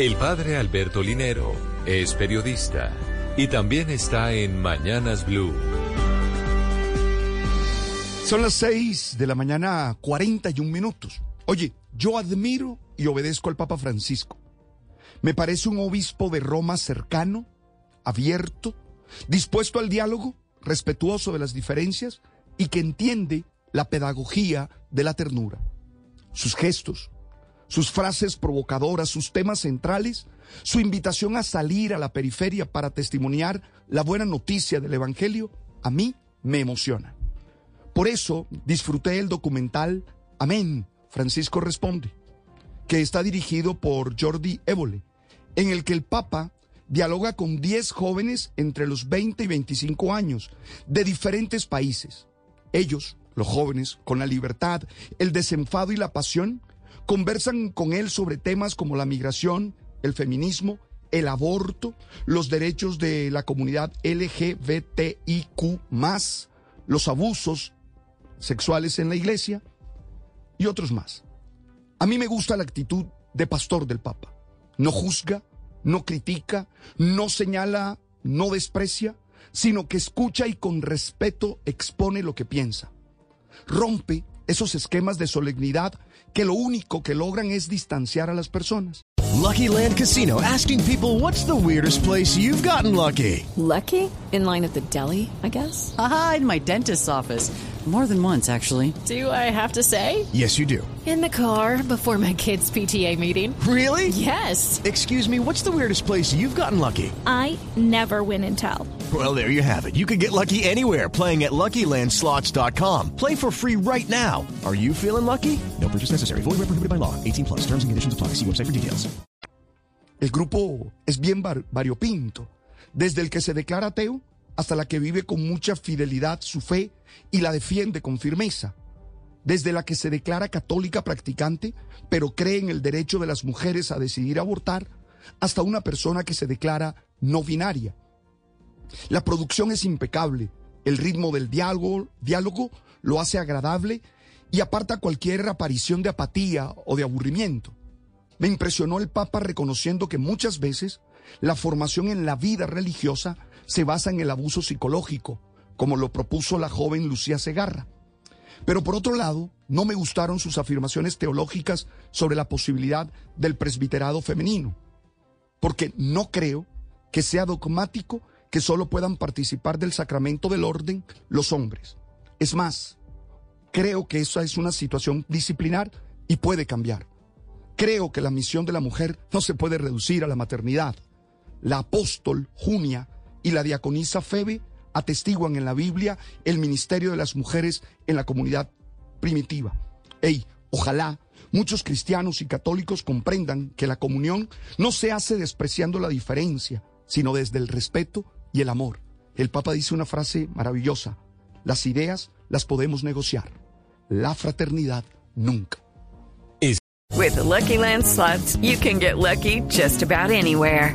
El padre Alberto Linero es periodista y también está en Mañanas Blue. Son las 6 de la mañana, 41 minutos. Oye, yo admiro y obedezco al Papa Francisco. Me parece un obispo de Roma cercano, abierto, dispuesto al diálogo, respetuoso de las diferencias y que entiende la pedagogía de la ternura. Sus gestos, sus frases provocadoras, sus temas centrales, su invitación a salir a la periferia para testimoniar la buena noticia del Evangelio, a mí me emociona. Por eso disfruté el documental Amén, Francisco Responde, que está dirigido por Jordi Évole, en el que el Papa dialoga con 10 jóvenes entre los 20 y 25 años de diferentes países. Ellos, los jóvenes, con la libertad, el desenfado y la pasión, conversan con él sobre temas como la migración, el feminismo, el aborto, los derechos de la comunidad LGBTIQ, los abusos sexuales en la iglesia y otros más. A mí me gusta la actitud de pastor del Papa. No juzga, no critica, no señala, no desprecia, sino que escucha y con respeto expone lo que piensa. Rompe esos esquemas de solemnidad que lo único que logran es distanciar a las personas. Lucky Land Casino asking people what's the weirdest place you've gotten lucky? Lucky? In line at the deli, I guess. Aha, in my dentist's office. More than once, actually. Do I have to say? Yes, you do. In the car before my kids' PTA meeting. Really? Yes. Excuse me, what's the weirdest place you've gotten lucky? I never win and tell. Well, there you have it. You can get lucky anywhere playing at LuckyLandSlots.com. Play for free right now. Are you feeling lucky? No purchase necessary. Void where prohibited by law. 18 plus. Terms and conditions apply. See website for details. El grupo es bien var variopinto, desde el que se declara ateo hasta la que vive con mucha fidelidad su fe y la defiende con firmeza, desde la que se declara católica practicante, pero cree en el derecho de las mujeres a decidir abortar, hasta una persona que se declara no binaria. La producción es impecable, el ritmo del diálogo, diálogo lo hace agradable y aparta cualquier aparición de apatía o de aburrimiento. Me impresionó el Papa reconociendo que muchas veces la formación en la vida religiosa se basa en el abuso psicológico, como lo propuso la joven Lucía Segarra. Pero por otro lado, no me gustaron sus afirmaciones teológicas sobre la posibilidad del presbiterado femenino, porque no creo que sea dogmático que solo puedan participar del sacramento del orden los hombres. Es más, creo que esa es una situación disciplinar y puede cambiar. Creo que la misión de la mujer no se puede reducir a la maternidad. La apóstol Junia y la diaconisa Febe atestiguan en la Biblia el ministerio de las mujeres en la comunidad primitiva. Ey, ojalá muchos cristianos y católicos comprendan que la comunión no se hace despreciando la diferencia, sino desde el respeto y el amor. El Papa dice una frase maravillosa, las ideas las podemos negociar, la fraternidad nunca. With the Lucky you can get lucky just about anywhere.